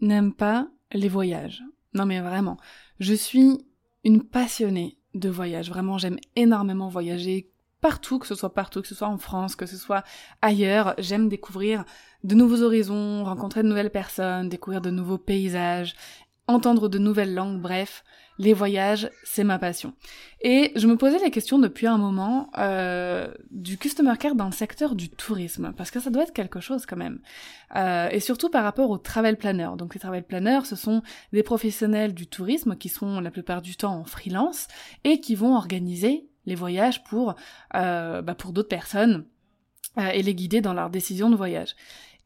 N'aime pas les voyages Non mais vraiment, je suis une passionnée de voyage. Vraiment, j'aime énormément voyager partout, que ce soit partout, que ce soit en France, que ce soit ailleurs. J'aime découvrir de nouveaux horizons, rencontrer de nouvelles personnes, découvrir de nouveaux paysages, entendre de nouvelles langues, bref les voyages, c'est ma passion. Et je me posais la question depuis un moment euh, du customer care dans le secteur du tourisme, parce que ça doit être quelque chose quand même. Euh, et surtout par rapport aux travel planners. Donc les travel planners, ce sont des professionnels du tourisme qui sont la plupart du temps en freelance et qui vont organiser les voyages pour, euh, bah pour d'autres personnes et les guider dans leur décision de voyage.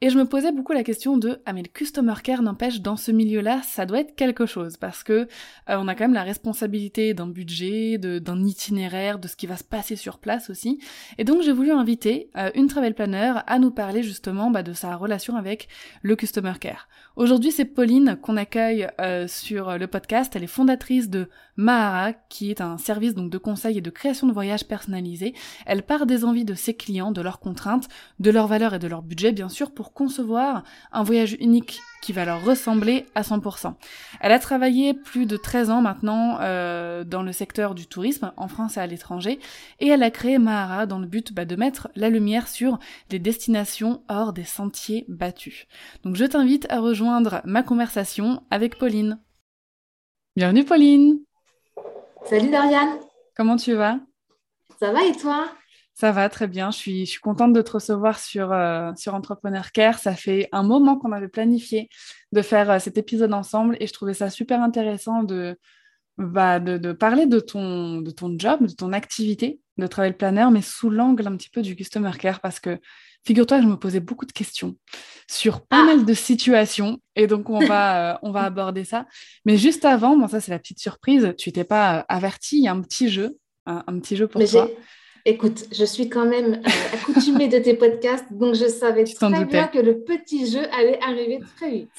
Et je me posais beaucoup la question de ah mais le customer care n'empêche dans ce milieu-là ça doit être quelque chose parce que euh, on a quand même la responsabilité d'un budget, d'un itinéraire, de ce qui va se passer sur place aussi. Et donc j'ai voulu inviter euh, une travel planner à nous parler justement bah, de sa relation avec le customer care. Aujourd'hui c'est Pauline qu'on accueille euh, sur le podcast. Elle est fondatrice de Mahara qui est un service donc de conseil et de création de voyages personnalisés. Elle part des envies de ses clients, de leurs contraintes, de leurs valeurs et de leur budget bien sûr pour concevoir un voyage unique qui va leur ressembler à 100%. Elle a travaillé plus de 13 ans maintenant euh, dans le secteur du tourisme, en France et à l'étranger, et elle a créé Mahara dans le but bah, de mettre la lumière sur des destinations hors des sentiers battus. Donc je t'invite à rejoindre ma conversation avec Pauline. Bienvenue Pauline Salut Doriane Comment tu vas? Ça va et toi? Ça va très bien. Je suis, je suis contente de te recevoir sur, euh, sur Entrepreneur Care. Ça fait un moment qu'on avait planifié de faire euh, cet épisode ensemble et je trouvais ça super intéressant de, bah, de, de, parler de ton, de ton job, de ton activité de travel planner, mais sous l'angle un petit peu du Customer Care parce que figure-toi que je me posais beaucoup de questions sur pas ah. mal de situations et donc on va, euh, on va aborder ça. Mais juste avant, bon, ça c'est la petite surprise, tu n'étais pas averti, il y a un petit jeu, un, un petit jeu pour toi. Écoute, je suis quand même euh, accoutumée de tes podcasts, donc je savais très bien que le petit jeu allait arriver très vite.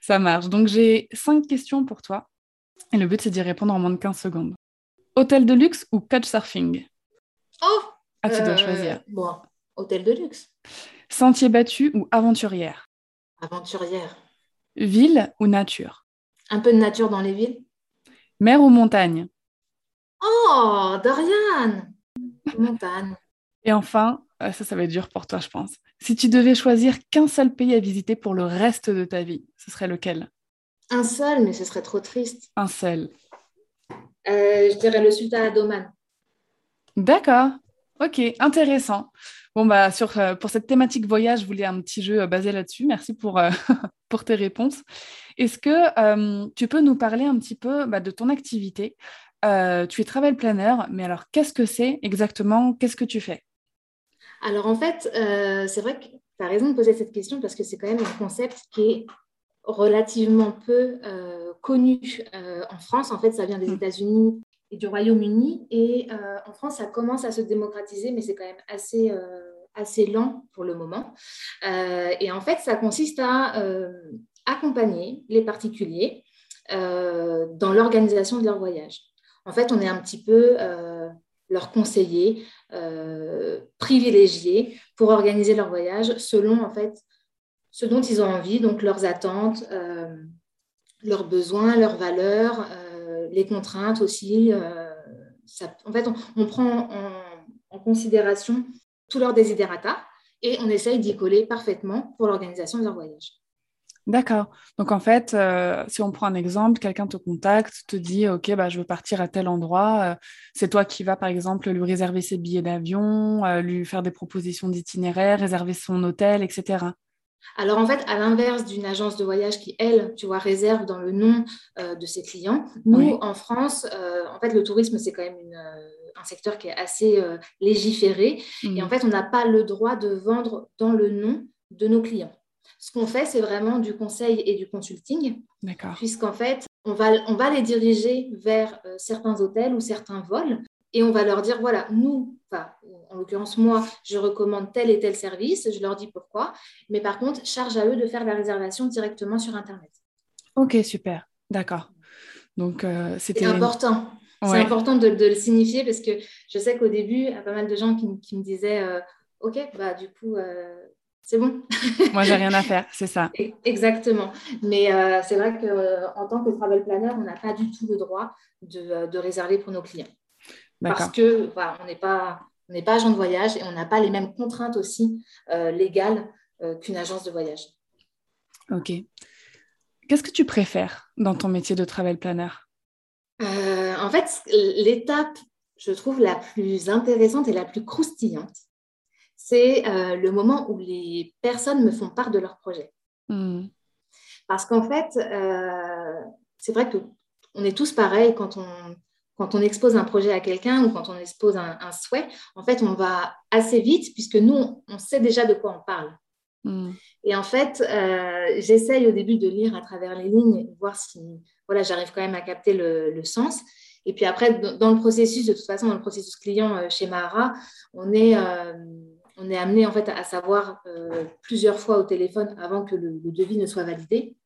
Ça marche. Donc j'ai cinq questions pour toi. Et le but, c'est d'y répondre en moins de 15 secondes. Hôtel de luxe ou couchsurfing? Oh Ah, tu dois euh, choisir. Bon, hôtel de luxe. Sentier battu ou aventurière? Aventurière. Ville ou nature? Un peu de nature dans les villes. Mer ou montagne? Oh, Dorian Montagne. Et enfin, euh, ça, ça va être dur pour toi, je pense. Si tu devais choisir qu'un seul pays à visiter pour le reste de ta vie, ce serait lequel? Un seul, mais ce serait trop triste. Un seul. Euh, je dirais le Sultanat d'Oman. D'accord. Ok, intéressant. Bon, bah, sur, euh, pour cette thématique voyage, je voulais un petit jeu basé là-dessus. Merci pour, pour tes réponses. Est-ce que tu peux nous parler un petit peu bah, de ton activité? Euh, tu es travel planner, mais alors qu'est-ce que c'est exactement? Qu'est-ce que tu fais? Alors en fait, euh, c'est vrai que tu as raison de poser cette question parce que c'est quand même un concept qui est relativement peu euh, connu en France. En fait, ça vient des mm. États-Unis du Royaume-Uni. Et en France, ça commence à se démocratiser, mais c'est quand même assez, assez lent pour le moment. et en fait, ça consiste à accompagner les particuliers dans l'organisation de leur voyage en fait, on est un petit peu euh, leur conseiller euh, privilégié pour organiser leur voyage selon en fait ce dont ils ont envie, donc leurs attentes, euh, leurs besoins, leurs valeurs, les contraintes aussi. en fait, on, prend en, considération tous leurs desiderata et on essaye d'y coller parfaitement pour l'organisation de leur voyage. D'accord. Donc en fait, euh, si on prend un exemple, quelqu'un te contacte, te dit OK, bah, je veux partir à tel endroit. Euh, c'est toi qui vas par exemple lui réserver ses billets d'avion, euh, lui faire des propositions d'itinéraire, réserver son hôtel, etc. Alors en fait, à l'inverse d'une agence de voyage qui, elle, tu vois, réserve dans le nom de ses clients, nous, en France, en fait, le tourisme, c'est quand même une, un secteur qui est assez légiféré. Et en mmh. fait, on n'a pas le droit de vendre dans le nom de nos clients. Ce qu'on fait, c'est vraiment du conseil et du consulting. D'accord. Puisqu'en fait, on va, on va les diriger vers euh, certains hôtels ou certains vols et on va leur dire voilà, nous, en l'occurrence moi, je recommande tel et tel service, je leur dis pourquoi, mais par contre, charge à eux de faire la réservation directement sur Internet. Ok, super, d'accord. Donc, euh, c'était important. C'est important de, le signifier parce que je sais qu'au début, il y a pas mal de gens qui, me disaient euh, Ok, bah, du coup, c'est bon. Moi, j'ai rien à faire, c'est ça. Exactement. Mais euh, c'est vrai qu'en euh, tant que travel planner, on n'a pas du tout le droit de, euh, réserver pour nos clients. Parce que on n'est pas, on pas agent de voyage et on n'a pas les mêmes contraintes aussi légales qu'une agence de voyage. Ok. Qu'est-ce que tu préfères dans ton métier de travel planner En fait, l'étape, je trouve, la plus intéressante et la plus croustillante, c'est euh, le moment où les personnes me font part de leur projet. Hmm. Parce qu'en fait, euh, c'est vrai qu'on est tous pareils quand on, quand on expose un projet à quelqu'un ou quand on expose un, souhait. En fait, on va assez vite puisque nous, on sait déjà de quoi on parle. Hmm. Et en fait, euh, j'essaye au début de lire à travers les lignes, voir si voilà, j'arrive quand même à capter le, le, sens. Et puis après, dans le processus, de toute façon, dans le processus client chez Mahara, on est on est amené en fait à savoir euh, plusieurs fois au téléphone avant que le, devis ne soit validé.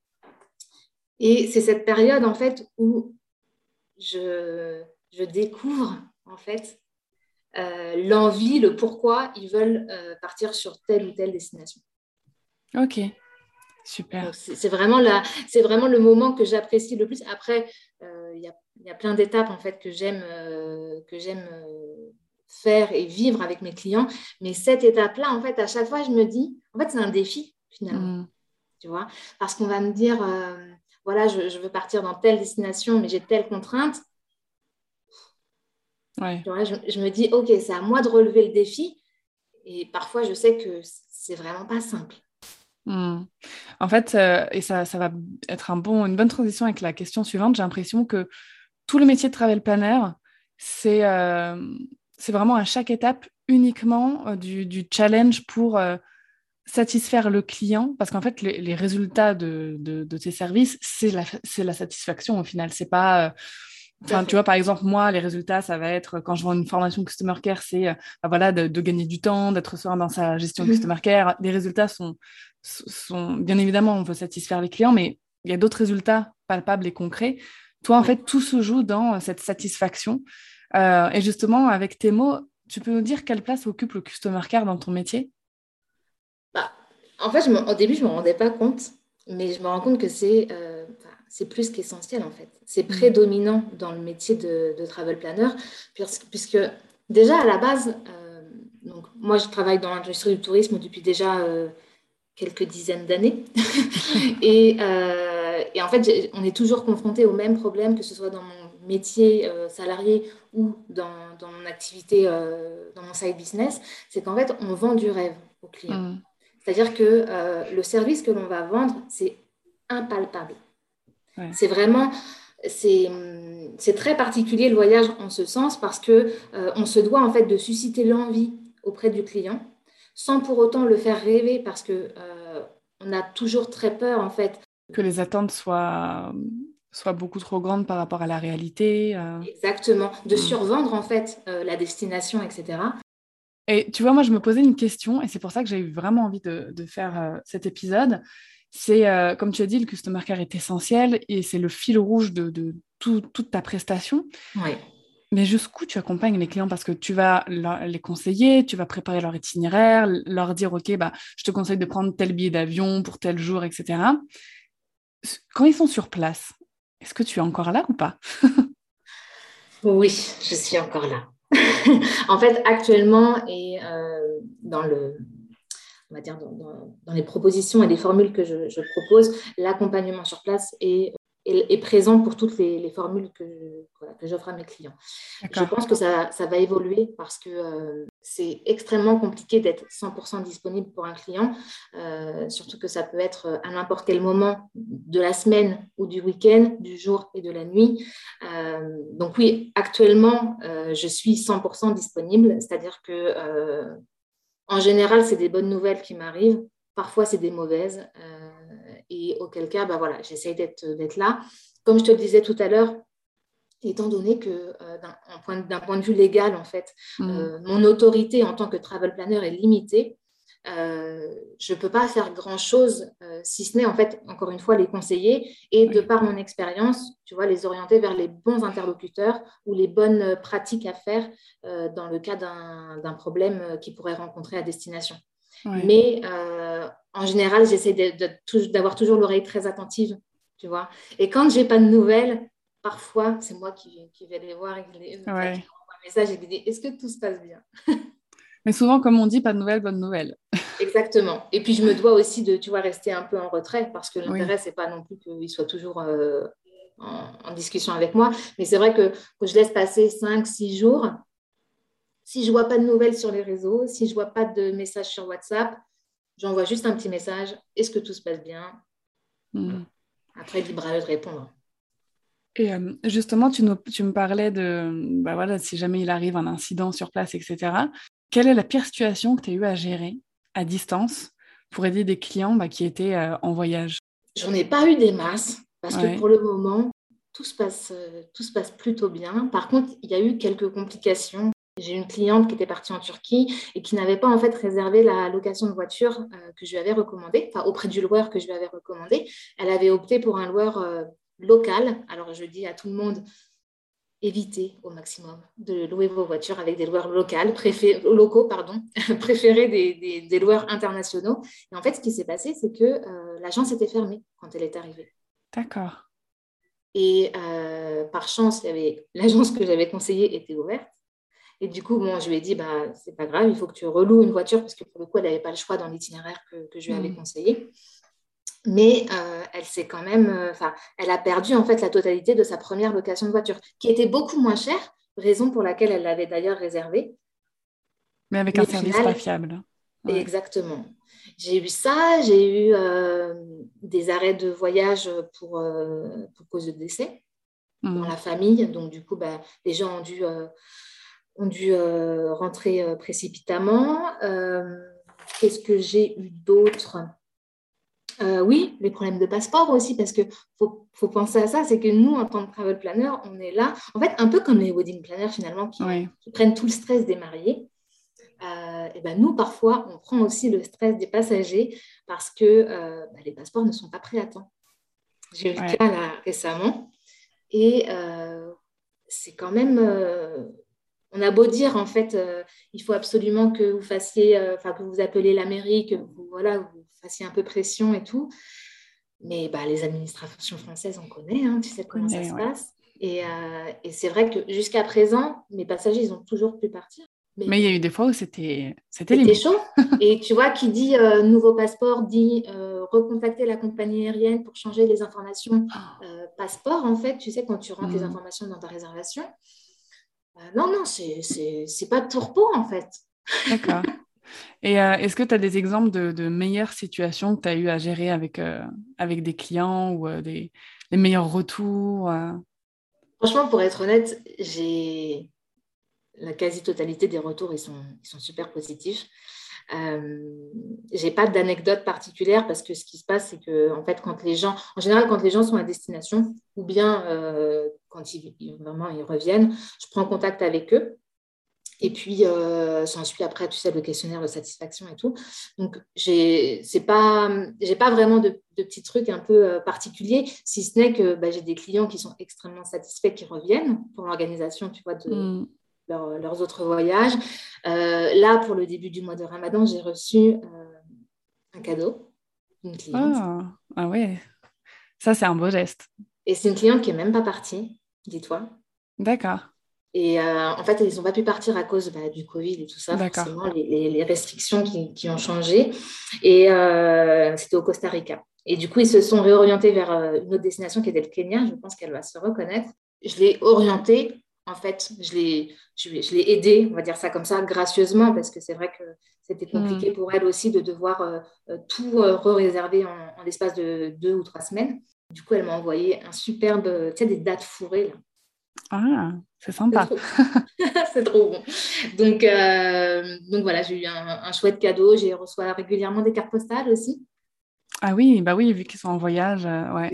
Et c'est cette période en fait où je, découvre en fait euh, l'envie, le pourquoi ils veulent euh, partir sur telle ou telle destination. Ok, super. C'est vraiment, vraiment le moment que j'apprécie le plus. Après, il y, y, a plein d'étapes en fait que j'aime que j'aime faire et vivre avec mes clients. Mais cette étape-là, en fait, à chaque fois, je me dis, en fait, c'est un défi, finalement. Mm. Tu vois? Parce qu'on va me dire, euh, voilà, je, veux partir dans telle destination, mais j'ai telle contrainte. Ouais. je, me dis, OK, c'est à moi de relever le défi. Et parfois, je sais que c'est vraiment pas simple. Mm. En fait, euh, et ça, ça va être un bon, une bonne transition avec la question suivante, j'ai l'impression que tout le métier de travel planner, c'est euh, vraiment à chaque étape uniquement euh, du, challenge pour euh, satisfaire le client, parce qu'en fait, les, résultats de, tes services, c'est la, la, satisfaction au final. C'est pas. Euh, enfin, tu vois, par exemple, moi, les résultats, ça va être quand je vends une formation Customer Care, c'est bah voilà, de, gagner du temps, d'être serein dans sa gestion mmh. Customer Care. Les résultats sont, sont, bien évidemment, on veut satisfaire les clients, mais il y a d'autres résultats palpables et concrets. Toi, en fait, tout se joue dans cette satisfaction. Euh, et justement, avec tes mots, tu peux nous dire quelle place occupe le Customer Care dans ton métier? Bah, En fait, au début, je ne me rendais pas compte, mais je me rends compte que c'est euh, plus qu'essentiel, en fait. C'est mm. prédominant dans le métier de, travel planner, puisque, déjà, à la base, euh, donc, moi, je travaille dans l'industrie du tourisme depuis déjà quelques dizaines d'années. et, et, en fait, on est toujours confronté au même problème, que ce soit dans mon métier euh, salarié ou dans, mon activité, euh, dans mon side business, c'est qu'en fait, on vend du rêve aux clients. Mm. C'est-à-dire que euh, le service que l'on va vendre, c'est impalpable. C'est vraiment, c'est très particulier le voyage en ce sens parce que on se doit en fait de susciter l'envie auprès du client sans pour autant le faire rêver parce que on a toujours très peur en fait que les attentes soient soit beaucoup trop grande par rapport à la réalité. Euh. Exactement, de hmm. survendre en fait euh, la destination, etc. Et tu vois, moi, je me posais une question, et c'est pour ça que j'ai eu vraiment envie de, faire euh, cet épisode. C'est, comme tu as dit, le customer care est essentiel et c'est le fil rouge de, toute ta prestation. Oui. Mais jusqu'où tu accompagnes les clients? Parce que tu vas les conseiller, tu vas préparer leur itinéraire, leur dire, OK, bah, je te conseille de prendre tel billet d'avion pour tel jour, etc. Quand ils sont sur place, est-ce que tu es encore là ou pas? Oui, je suis encore là. en fait, actuellement, et euh, dans le, dans, les propositions et les formules que je, propose, l'accompagnement sur place est est, présent pour toutes les, formules que, que j'offre à mes clients. Je pense que ça, ça va évoluer parce que euh, c'est extrêmement compliqué d'être 100% disponible pour un client, euh, surtout que ça peut être à n'importe quel moment de la semaine ou du week-end, du jour et de la nuit. Euh, donc oui, actuellement, je suis 100% disponible, c'est-à-dire que en général, c'est des bonnes nouvelles qui m'arrivent. Parfois, c'est des mauvaises et auquel cas, bah voilà, j'essaye d'être là. Comme je te le disais tout à l'heure, étant donné que euh, d'un point, point, de vue légal, en fait, mm. euh, mon autorité en tant que travel planner est limitée, euh, je ne peux pas faire grand-chose, si ce n'est, en fait, encore une fois, les conseiller et de par mon expérience, tu vois, les orienter vers les bons interlocuteurs ou les bonnes pratiques à faire dans le cas d'un problème qu'ils pourraient rencontrer à destination. Mais en général, j'essaie d'avoir toujours l'oreille très attentive, tu vois. Et quand j'ai pas de nouvelles, parfois, c'est moi qui, vais les voir et qui les un message et dis est-ce que tout se passe bien? Mais souvent, comme on dit, pas de nouvelles, bonne nouvelle. Exactement. Et puis, je me dois aussi de, tu vois, rester un peu en retrait parce que l'intérêt, c'est pas non plus qu'il soit toujours euh, en, discussion avec moi. Mais c'est vrai que, que je laisse passer 5, 6 jours. Si je vois pas de nouvelles sur les réseaux, si je vois pas de messages sur WhatsApp, J'envoie juste un petit message. Est-ce que tout se passe bien? Hmm. Après, libre à eux de répondre. Et euh, justement, tu, tu, me parlais de bah voilà, si jamais il arrive un incident sur place, etc. Quelle est la pire situation que tu as eu à gérer à distance pour aider des clients bah, qui étaient euh, en voyage? J'en ai pas eu des masses parce que pour le moment, tout se, passe, euh, tout se passe plutôt bien. Par contre, il y a eu quelques complications j'ai une cliente qui était partie en Turquie et qui n'avait pas en fait réservé la location de voiture euh, que je lui avais recommandée, enfin auprès du loueur que je lui avais recommandé. Elle avait opté pour un loueur euh, local. Alors je dis à tout le monde, évitez au maximum de louer vos voitures avec des loueurs locales, locaux, pardon, préférés des, des, loueurs internationaux. Et en fait, ce qui s'est passé, c'est que euh, l'agence était fermée quand elle est arrivée. D'accord. Et par chance, l'agence que j'avais conseillée était ouverte. Et du coup, bon, je lui ai dit, bah, c'est pas grave, il faut que tu reloues une voiture parce que pour le coup, elle n'avait pas le choix dans l'itinéraire que, que, je lui avais mm. conseillé. Mais euh, elle s'est quand même, euh, enfin, elle a perdu en fait la totalité de sa première location de voiture, qui était beaucoup moins chère, raison pour laquelle elle l'avait d'ailleurs réservée. Mais avec un service pas fiable. Exactement. J'ai eu ça, j'ai eu euh, des arrêts de voyage pour, pour cause de décès dans mm. la famille. Donc, du coup, bah, les gens ont dû ont dû euh, rentrer euh, précipitamment. Euh, qu'est-ce que j'ai eu d'autre? Oui, les problèmes de passeport aussi, parce qu'il faut, faut, penser à ça, c'est que nous, en tant que travel planner, on est là, en fait, un peu comme les wedding planners finalement, qui, prennent tout le stress des mariés. et ben nous, parfois, on prend aussi le stress des passagers parce que bah, les passeports ne sont pas prêts à temps. J'ai eu le cas là récemment, et c'est quand même on a beau dire, en fait, euh, il faut absolument que vous fassiez, euh, enfin, que vous appelez la mairie, que vous, voilà, vous fassiez un peu pression et tout. Mais bah, les administrations françaises, on connaît, hein, tu sais comment ça se passe. Euh, et, c'est vrai que jusqu'à présent, mes passagers, ils ont toujours pu partir. Mais, il y a eu des fois où c'était c'était chaud. et tu vois, qui dit nouveau passeport dit recontacter la compagnie aérienne pour changer les informations oh. passeport. En fait, tu sais, quand tu rentres les mmh. informations dans ta réservation, non, non, c'est pas de tourpeau en fait. D'accord. Et euh, est-ce que tu as des exemples de, meilleures situations que tu as eu à gérer avec, euh, avec des clients ou des les meilleurs retours Franchement, pour être honnête, j'ai la quasi-totalité des retours, ils sont, ils sont super positifs. Euh, j'ai pas d'anecdote particulière parce que ce qui se passe, c'est que en fait, quand les gens, en général, quand les gens sont à destination, ou bien euh, quand ils, vraiment ils reviennent, je prends contact avec eux. Et puis, euh, s'ensuit après, tu sais, le questionnaire de satisfaction et tout. Donc, j'ai pas, pas vraiment de, petits trucs un peu euh, particuliers, si ce n'est que bah, j'ai des clients qui sont extrêmement satisfaits, qui reviennent pour l'organisation, tu vois, de, mm leurs autres voyages. Euh, là, pour le début du mois de Ramadan, j'ai reçu euh, un cadeau d'une cliente. Ah, ah ouais, ça c'est un beau geste. Et c'est une cliente qui n'est même pas partie, dis-toi. D'accord. Et euh, en fait, ils n'ont pas pu partir à cause bah, du Covid et tout ça, forcément, les, les, restrictions qui, qui, ont changé. Et c'était au Costa Rica. Et du coup, ils se sont réorientés vers une autre destination qui était le Kenya. Je pense qu'elle va se reconnaître. Je l'ai orientée en fait, je l'ai, je, l'ai aidée, on va dire ça comme ça, gracieusement, parce que c'est vrai que c'était compliqué mm. pour elle aussi de devoir euh, euh, tout euh, réserver en, l'espace de deux ou trois semaines. Du coup, elle m'a envoyé un superbe, tu sais, des dates fourrées. Là. Ah, c'est sympa. C'est trop, bon. Donc, donc voilà, j'ai eu un, chouette cadeau. J'ai reçu régulièrement des cartes postales aussi. Ah oui, bah oui, vu qu'ils sont en voyage, ouais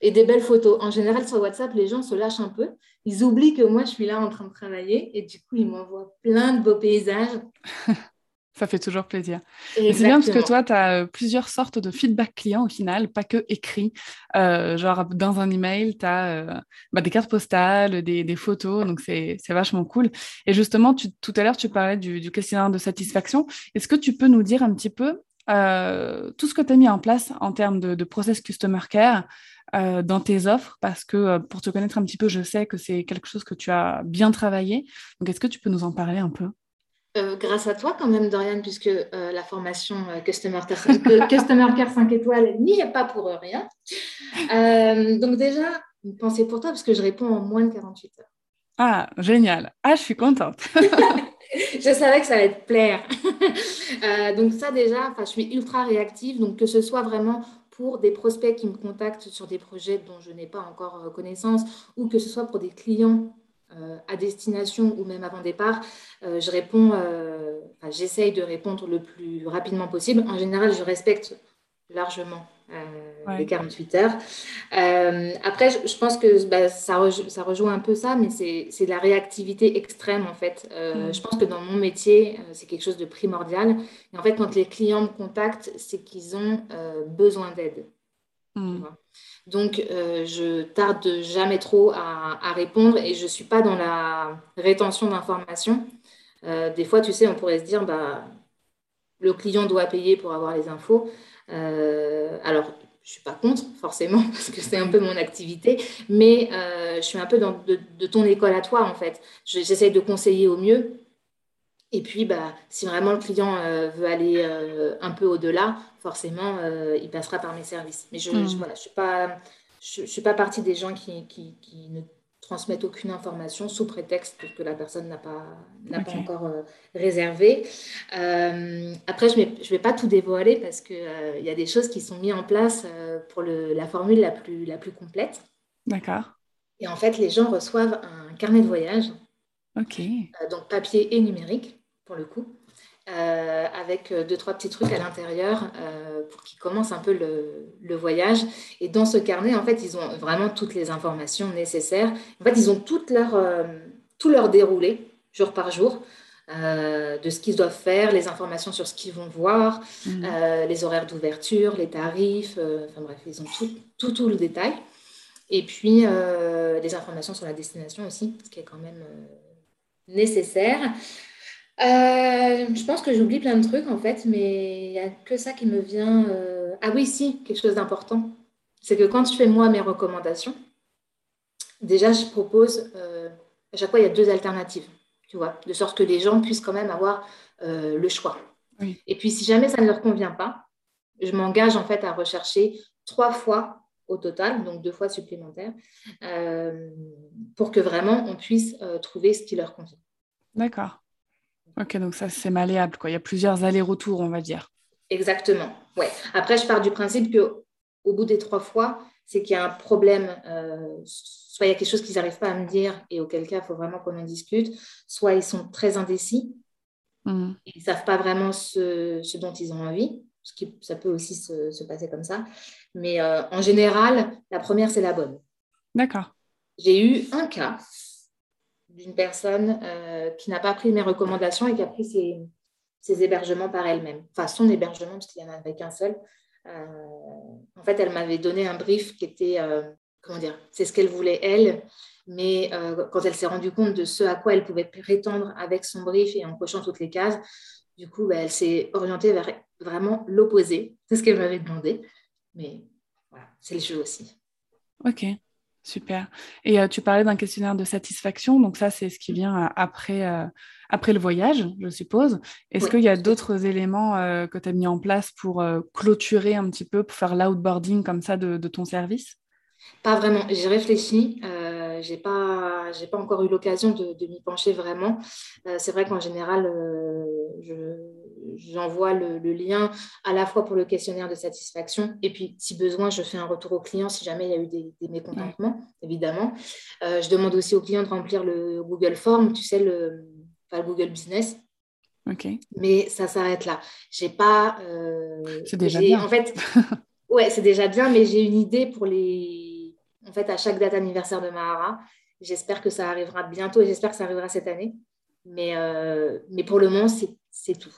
et des belles photos. En général, sur WhatsApp, les gens se lâchent un peu. Ils oublient que moi, je suis là en train de travailler et du coup, ils m'envoient plein de beaux paysages. Ça fait toujours plaisir. C'est bien parce que toi, tu as euh, plusieurs sortes de feedback client au final, pas que écrit. Euh, genre, dans un email, tu as euh, bah, des cartes postales, des, photos, donc c'est vachement cool. Et justement, tout à l'heure, tu parlais du, questionnaire de satisfaction. Est-ce que tu peux nous dire un petit peu tout ce que tu as mis en place en termes de, de process customer care euh, dans tes offres parce que euh, pour te connaître un petit peu, je sais que c'est quelque chose que tu as bien travaillé. Donc, est-ce que tu peux nous en parler un peu? Euh, grâce à toi quand même, Dorian, puisque la formation Customer, Customer Care 5 étoiles n'y est pas pour rien. donc déjà, une pensée pour toi, parce que je réponds en moins de 48 heures. Ah, génial. Ah, je suis contente. je savais que ça allait te plaire. donc ça déjà, je suis ultra réactive, donc que ce soit vraiment pour des prospects qui me contactent sur des projets dont je n'ai pas encore euh, connaissance, ou que ce soit pour des clients euh, à destination ou même avant départ, euh, je réponds, j'essaye de répondre le plus rapidement possible. En général, je respecte largement euh, les 48 heures. Euh, après, je, pense que bah, ça, ça, rejoint un peu ça, mais c'est de la réactivité extrême en fait. Euh, mm. Je pense que dans mon métier, c'est quelque chose de primordial. Et en fait, quand les clients me contactent, c'est qu'ils ont besoin d'aide. Mm. Donc, je tarde jamais trop à, à, répondre et je ne suis pas dans la rétention d'informations. des fois, tu sais, on pourrait se dire, bah, le client doit payer pour avoir les infos. Euh, alors, je ne suis pas contre, forcément, parce que c'est un peu mon activité, mais euh, je suis un peu dans, de, ton école à toi, en fait. J'essaie de conseiller au mieux. Et puis, bah, si vraiment le client euh, veut aller un peu au-delà, forcément, il passera par mes services. Mais je ne hmm. suis, pas, je, suis pas partie des gens qui, qui, qui ne transmettre aucune information sous prétexte que la personne n'a pas, n'a pas encore euh, réservé. Euh, après, je ne vais pas tout dévoiler parce qu'il euh, il y a des choses qui sont mises en place pour le, la formule la plus, la plus complète. D'accord. Et en fait, les gens reçoivent un carnet de voyage. OK. donc papier et numérique, pour le coup. Euh, avec euh, deux, trois petits trucs à l'intérieur euh, pour qu'ils commencent un peu le, le, voyage. Et dans ce carnet, en fait, ils ont vraiment toutes les informations nécessaires. En fait, ils ont toute leur, tout leur déroulé, jour par jour, de ce qu'ils doivent faire, les informations sur ce qu'ils vont voir, mmh. les horaires d'ouverture, les tarifs, enfin bref, ils ont tout, tout, tout, le détail. Et puis, les informations sur la destination aussi, ce qui est quand même nécessaire. Euh, je pense que j'oublie plein de trucs en fait, mais il n'y a que ça qui me vient. Euh, ah oui, si, quelque chose d'important. C'est que quand je fais moi mes recommandations, déjà je propose, euh, à chaque fois il y a deux alternatives, tu vois, de sorte que les gens puissent quand même avoir le choix. Et puis si jamais ça ne leur convient pas, je m'engage en fait à rechercher trois fois au total, donc deux fois supplémentaires, pour que vraiment on puisse trouver ce qui leur convient. D'accord. Ok, donc ça c'est malléable, quoi. Il y a plusieurs allers-retours, on va dire. Exactement. Ouais. Après, je pars du principe que au bout des trois fois, c'est qu'il y a un problème. Euh, soit il y a quelque chose qu'ils n'arrivent pas à me dire et auquel cas il faut vraiment qu'on en discute. Soit ils sont très indécis. Mmh. Ils ne savent pas vraiment ce, dont ils ont envie. Ce qui, ça peut aussi se, passer comme ça. Mais euh, en général, la première, c'est la bonne. D'accord. J'ai eu un cas d'une personne euh, qui n'a pas pris mes recommandations et qui a pris ses, hébergements par elle-même. Enfin, son hébergement, parce qu'il n'y en avait qu'un seul. Euh, en fait, elle m'avait donné un brief qui était, euh, comment dire, c'est ce qu'elle voulait elle, mais quand elle s'est rendue compte de ce à quoi elle pouvait prétendre avec son brief et en cochant toutes les cases, du coup, bah, elle s'est orientée vers vraiment l'opposé. C'est ce qu'elle m'avait demandé. Mais voilà, c'est le jeu aussi. Ok, Super. Et tu parlais d'un questionnaire de satisfaction, donc ça, c'est ce qui vient après, après le voyage, je suppose. Est-ce qu'il y a d'autres éléments que tu as mis en place pour clôturer un petit peu, pour faire l'outboarding comme ça de, de ton service? Pas vraiment. J'ai réfléchi. J'ai pas, j'ai pas encore eu l'occasion de, de m'y pencher vraiment. c'est vrai qu'en général, je j'envoie le, lien à la fois pour le questionnaire de satisfaction et puis si besoin, je fais un retour au client si jamais il y a eu des, mécontentements, évidemment. Euh, je demande aussi au client de remplir le Google Form, tu sais, le, Google Business. Ok. Mais ça s'arrête là. J'ai pas. Euh, c'est déjà bien. En fait, ouais, c'est déjà bien, mais j'ai une idée pour les. En fait, à chaque date anniversaire de Mahara, j'espère que ça arrivera bientôt et j'espère que ça arrivera cette année. Mais, euh, mais pour le moment, c'est tout.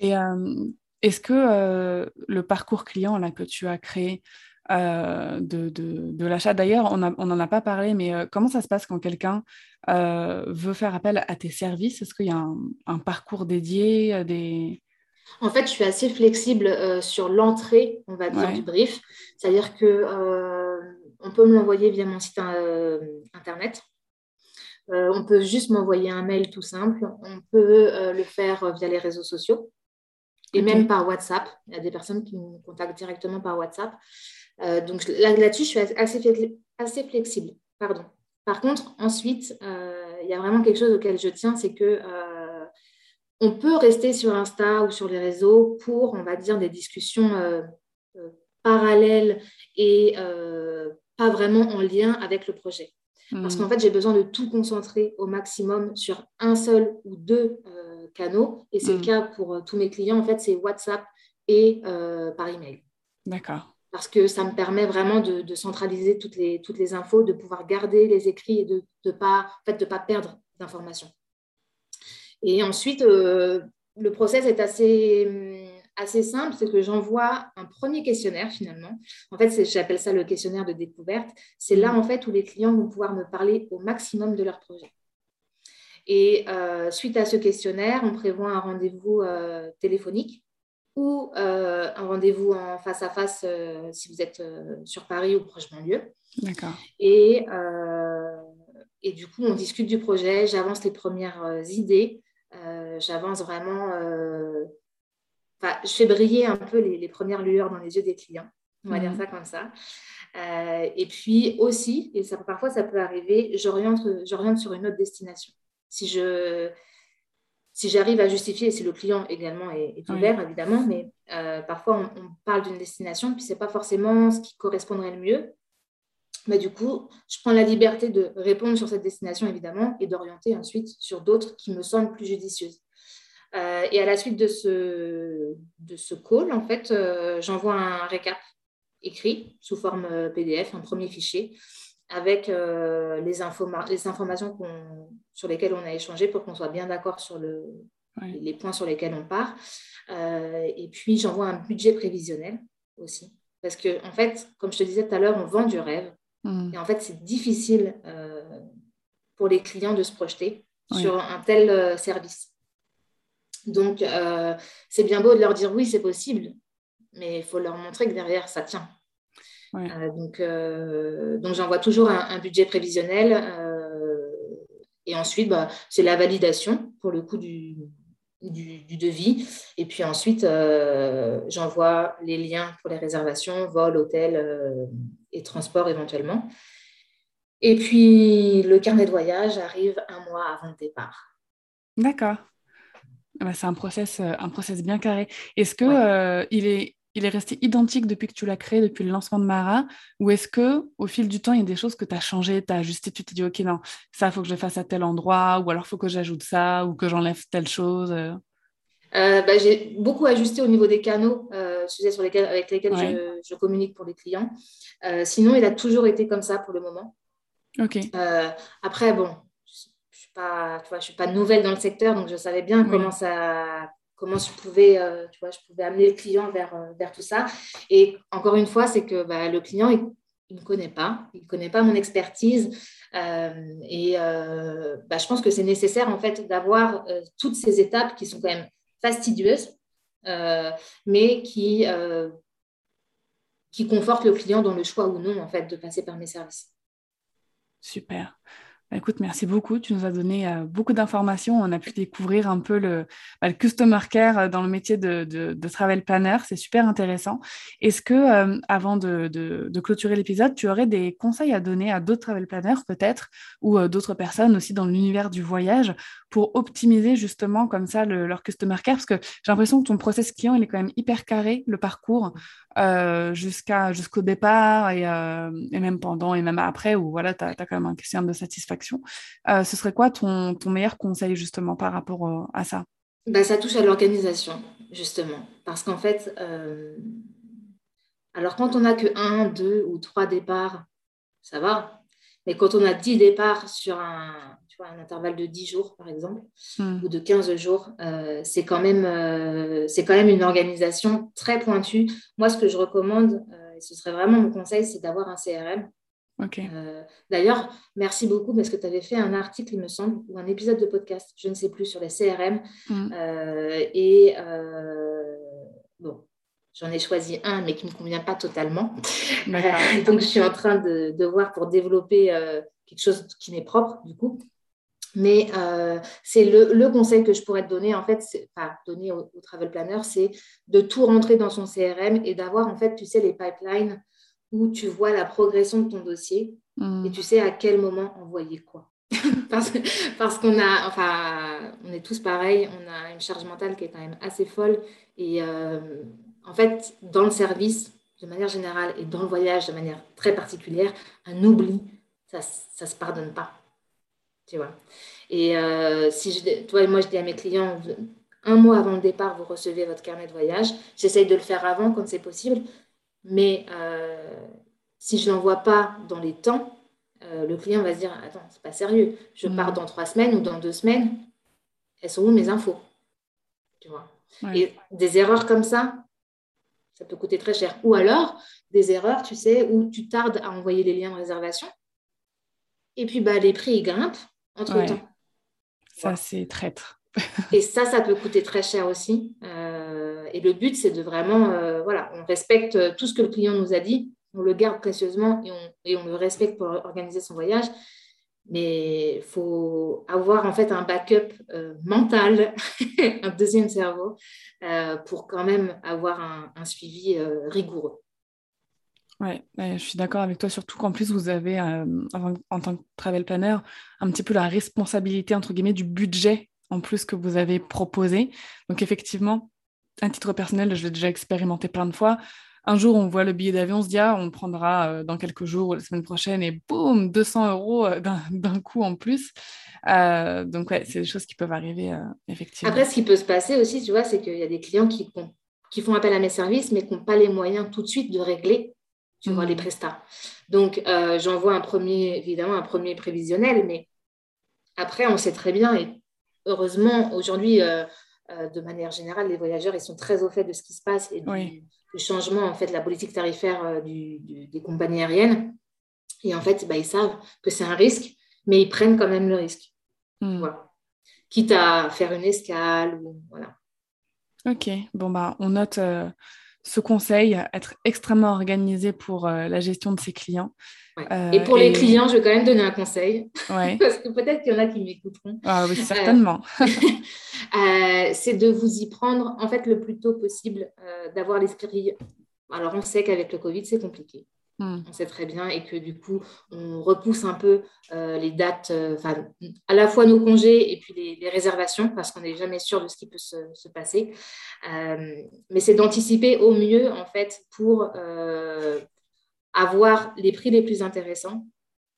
Et euh, est-ce que euh, le parcours client là, que tu as créé de, de, de l'achat, d'ailleurs, on n'en a pas parlé, mais comment ça se passe quand quelqu'un veut faire appel à tes services? Est-ce qu'il y a un, parcours dédié des... En fait, je suis assez flexible sur l'entrée, on va dire, du brief. C'est-à-dire que on peut me l'envoyer via mon site internet. on peut juste m'envoyer un mail tout simple. On peut le faire via les réseaux sociaux et même par WhatsApp. Il y a des personnes qui me contactent directement par WhatsApp. Euh, donc là-dessus, je suis assez, assez flexible. Pardon. Par contre, ensuite, euh, il y a vraiment quelque chose auquel je tiens, c'est que euh, on peut rester sur Insta ou sur les réseaux pour, on va dire, des discussions parallèles et pas vraiment en lien avec le projet. Parce hmm. qu'en fait, j'ai besoin de tout concentrer au maximum sur un seul ou deux canaux. Et c'est le mm. cas pour euh, tous mes clients. En fait, c'est WhatsApp et euh, par email. D'accord. Parce que ça me permet vraiment de, centraliser toutes les, toutes les infos, de pouvoir garder les écrits et de ne pas, en fait, de pas perdre d'informations. Et ensuite, euh, le process est assez, assez simple, c'est que j'envoie un premier questionnaire finalement. En fait, j'appelle ça le questionnaire de découverte. C'est là mm. en fait où les clients vont pouvoir me parler au maximum de leur projet. Et euh, suite à ce questionnaire, on prévoit un rendez-vous euh, téléphonique ou euh, un rendez-vous en face à face si vous êtes sur Paris ou proche banlieue. D'accord. Et, et du coup, on discute du projet, j'avance les premières idées, j'avance vraiment, je fais briller un peu les, premières lueurs dans les yeux des clients, on va dire mhm. ça comme ça. et puis aussi, et ça, parfois ça peut arriver, j'oriente sur une autre destination si je si j'arrive à justifier, si le client également est, ouvert, évidemment, mais euh, parfois on, parle d'une destination, puis ce n'est pas forcément ce qui correspondrait le mieux. Mais du coup, je prends la liberté de répondre sur cette destination, évidemment, et d'orienter ensuite sur d'autres qui me semblent plus judicieuses. Euh, et à la suite de ce, de ce call, en fait, euh, j'envoie un récap écrit sous forme PDF, un premier fichier, avec les, les informations sur lesquels on a échangé pour qu'on soit bien d'accord sur le, les points sur lesquels on part. Euh, et puis, j'envoie un budget prévisionnel aussi. Parce que, en fait, comme je te disais tout à l'heure, on vend du rêve. Hmm. Et en fait, c'est difficile euh, pour les clients de se projeter sur un tel euh, service. Donc, c'est bien beau de leur dire oui, c'est possible, mais il faut leur montrer que derrière, ça tient. donc, donc j'envoie toujours un, un, budget prévisionnel et ensuite, bah, c'est la validation pour le coût du, du, devis. Et puis ensuite, euh, j'envoie les liens pour les réservations, vol, hôtel euh, et transport éventuellement. Et puis, le carnet de voyage arrive un mois avant le départ. D'accord. Bah, c'est un process, euh, un process bien carré. Est-ce que il est il est resté identique depuis que tu l'as créé, depuis le lancement de Mara Ou est-ce que au fil du temps, il y a des choses que tu as changées, tu as ajusté, tu t'es dit, OK, non, ça, il faut que je le fasse à tel endroit, ou alors il faut que j'ajoute ça, ou que j'enlève telle chose euh? Euh, bah, J'ai beaucoup ajusté au niveau des canaux euh, sur lesquels, avec lesquels je, communique pour les clients. sinon, il a toujours été comme ça pour le moment. Ok. après, bon, je ne suis, pas nouvelle dans le secteur, donc je savais bien comment ça comment je pouvais, euh, tu vois, je pouvais amener le client vers, euh, vers tout ça. Et encore une fois, c'est que bah, le client, il, ne connaît pas, il ne connaît pas mon expertise. Euh, et bah, je pense que c'est nécessaire, en fait, d'avoir toutes ces étapes qui sont quand même fastidieuses, mais qui, qui confortent le client dans le choix ou non, en fait, de passer par mes services. Super. Bah, écoute, merci beaucoup. Tu nous as donné euh, beaucoup d'informations. On a pu découvrir un peu le, bah, customer care euh, dans le métier de, travel planner. C'est super intéressant. Est-ce que, euh, avant de, clôturer l'épisode, tu aurais des conseils à donner à d'autres travel planners peut-être ou d'autres personnes aussi dans l'univers du voyage pour optimiser justement comme ça leur customer care? Parce que j'ai l'impression que ton process client, il est quand même hyper carré, le parcours. jusqu'à jusqu'au départ et, même pendant et même après où voilà tu as, quand même un question de satisfaction euh, ce serait quoi ton, ton, meilleur conseil justement par rapport euh, à ça? Bah, Ça touche à l'organisation justement. Parce qu'en fait, euh, alors quand on n'a que un, deux ou trois départs, ça va. Mais quand on a dix départs sur un, tu vois, un intervalle de 10 jours, par exemple, hmm. ou de 15 jours, c'est quand, même, c'est quand même une organisation très pointue. Moi, ce que je recommande, et ce serait vraiment mon conseil, c'est d'avoir un CRM euh, d'ailleurs, merci beaucoup parce que tu avais fait un article, il me semble, ou un épisode de podcast, je ne sais plus, sur les CRM. Mm. Euh, et euh, bon, j'en ai choisi un, mais qui ne me convient pas totalement. donc, je suis en train de, voir pour développer quelque chose qui m'est propre, du coup. Mais c'est le, conseil que je pourrais te donner, en fait, enfin, donner au, au travel planner, c'est de tout rentrer dans son CRM et d'avoir, en fait, tu sais, les pipelines où tu vois la progression de ton dossier et tu sais à quel moment envoyer quoi. parce parce qu'on a, enfin, on est tous pareils, on a une charge mentale qui est quand même assez folle. Et euh, en fait, dans le service, de manière générale, et dans le voyage de manière très particulière, un oubli, ça ne se pardonne pas. Tu vois. Et euh, si je, toi et moi, je dis à mes clients, un mois avant le départ, vous recevez votre carnet de voyage. J'essaye de le faire avant quand c'est possible, mais euh, si je ne l'envoie pas dans les temps, euh, le client va se dire Attends, c'est pas sérieux. Je pars mm. dans trois semaines ou dans deux semaines. Elles sont où mes infos? Tu vois? Et des erreurs comme ça, ça peut coûter très cher. Ou alors, des erreurs, tu sais, où tu tardes à envoyer les liens de réservation. Et puis, bah, les prix, ils grimpent entre-temps. Ça, c'est traître. et ça, ça peut coûter très cher aussi. Euh, et le but, c'est de vraiment, euh, voilà, on respecte tout ce que le client nous a dit, on le garde précieusement et on, le respecte pour organiser son voyage. Mais il faut avoir en fait un backup euh, mental, un deuxième cerveau, pour quand même avoir un, suivi rigoureux. Oui, je suis d'accord avec toi, surtout qu'en plus, vous avez, en tant que travel planner, un petit peu la responsabilité, entre guillemets, du budget en plus que vous avez proposé. Donc effectivement, à titre personnel, je l'ai déjà expérimenté plein de fois. Un jour, on voit le billet d'avion, on se dit, ah, on prendra euh, dans quelques jours ou la semaine prochaine, et boum, 200 euros euh, d'un coup en plus. Euh, donc, ouais, c'est des choses qui peuvent arriver, effectivement. Après, ce qui peut se passer aussi, tu vois, c'est qu'il y a des clients qui, qui font appel à mes services, mais qui n'ont pas les moyens tout de suite de régler, tu vois, les mmh. prestats. Donc, j'envoie un premier, évidemment, un premier prévisionnel, mais après, on sait très bien, et heureusement, aujourd'hui, euh, euh, de manière générale, les voyageurs ils sont très au fait de ce qui se passe et du, changement en fait de la politique tarifaire euh, des compagnies aériennes. Et en fait, bah, ils savent que c'est un risque, mais ils prennent quand même le risque. Hmm. Voilà. Quitte à faire une escale. Ou, voilà. Ok, bon, bah, on note ce conseil, être extrêmement organisé pour la gestion de ses clients. Euh, et pour les clients, je vais quand même donner un conseil, parce que peut-être qu'il y en a qui m'écouteront. Ah oui, certainement. Euh, c'est de vous y prendre, en fait, le plus tôt possible, euh, d'avoir l'esprit. Alors, on sait qu'avec le Covid, c'est compliqué. Hmm. On sait très bien et que du coup, on repousse un peu les dates, enfin, à la fois nos congés et puis les, réservations, parce qu'on n'est jamais sûr de ce qui peut se, se passer. mais c'est d'anticiper au mieux, en fait, pour avoir les prix les plus intéressants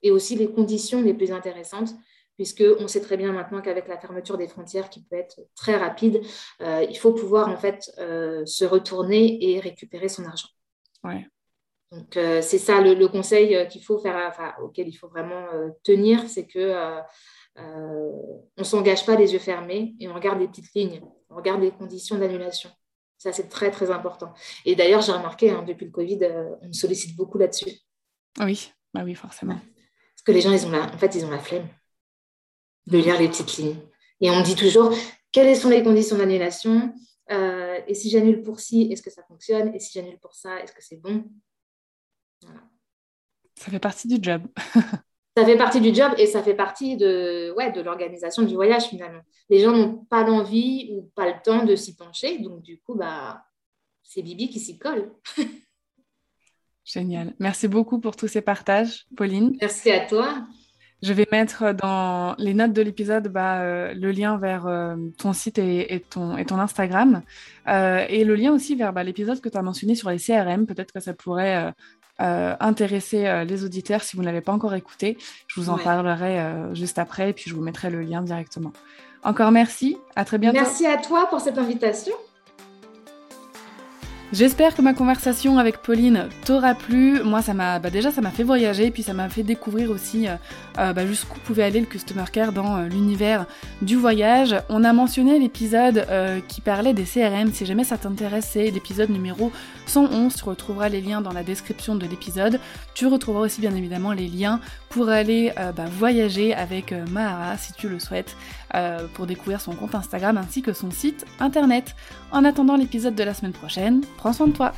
et aussi les conditions les plus intéressantes, puisqu'on sait très bien maintenant qu'avec la fermeture des frontières qui peut être très rapide, euh, il faut pouvoir en fait euh, se retourner et récupérer son argent. Ouais. Donc euh, c'est ça le, conseil qu'il faut faire, enfin, auquel il faut vraiment tenir, c'est que on s'engage pas les yeux fermés et on regarde les petites lignes, on regarde les conditions d'annulation. Ça, c'est très, très important. Et d'ailleurs, j'ai remarqué, hein, depuis le Covid, euh, on me sollicite beaucoup là-dessus. Oui, bah oui, forcément. Parce que les gens, ils ont la, en fait, ils ont la flemme de lire les petites lignes. Et on me dit toujours, quelles sont les conditions d'annulation? Euh, Et si j'annule pour ci, est-ce que ça fonctionne? Et si j'annule pour ça, est-ce que c'est bon? Ça fait partie du job. ça fait partie du job et ça fait partie de, ouais, de l'organisation du voyage finalement. Les gens n'ont pas l'envie ou pas le temps de s'y pencher, donc du coup, bah, c'est Bibi qui s'y colle. Génial. Merci beaucoup pour tous ces partages, Pauline. Merci à toi. Je vais mettre dans les notes de l'épisode bah, euh, le lien vers euh, ton site et, ton, et, ton, Instagram euh, et le lien aussi vers bah, l'épisode que tu as mentionné sur les CRM. Peut-être que ça pourrait intéresser les auditeurs si vous ne l'avez pas encore écouté. Je vous en parlerai juste après et puis je vous mettrai le lien directement. Encore merci. À très bientôt. Merci à toi pour cette invitation. J'espère que ma conversation avec Pauline t'aura plu. Moi, ça m'a bah déjà ça m'a fait voyager, puis ça m'a fait découvrir aussi euh, euh, bah, jusqu'où pouvait aller le customer care dans euh, l'univers du voyage. On a mentionné l'épisode qui parlait des CRM. Si jamais ça t'intéresse, c'est l'épisode numéro 111. Tu retrouveras les liens dans la description de l'épisode. Tu retrouveras aussi bien évidemment les liens pour aller bah, voyager avec Mahara si tu le souhaites, pour découvrir son compte Instagram ainsi que son site internet. En attendant l'épisode de la semaine prochaine, prends soin de toi.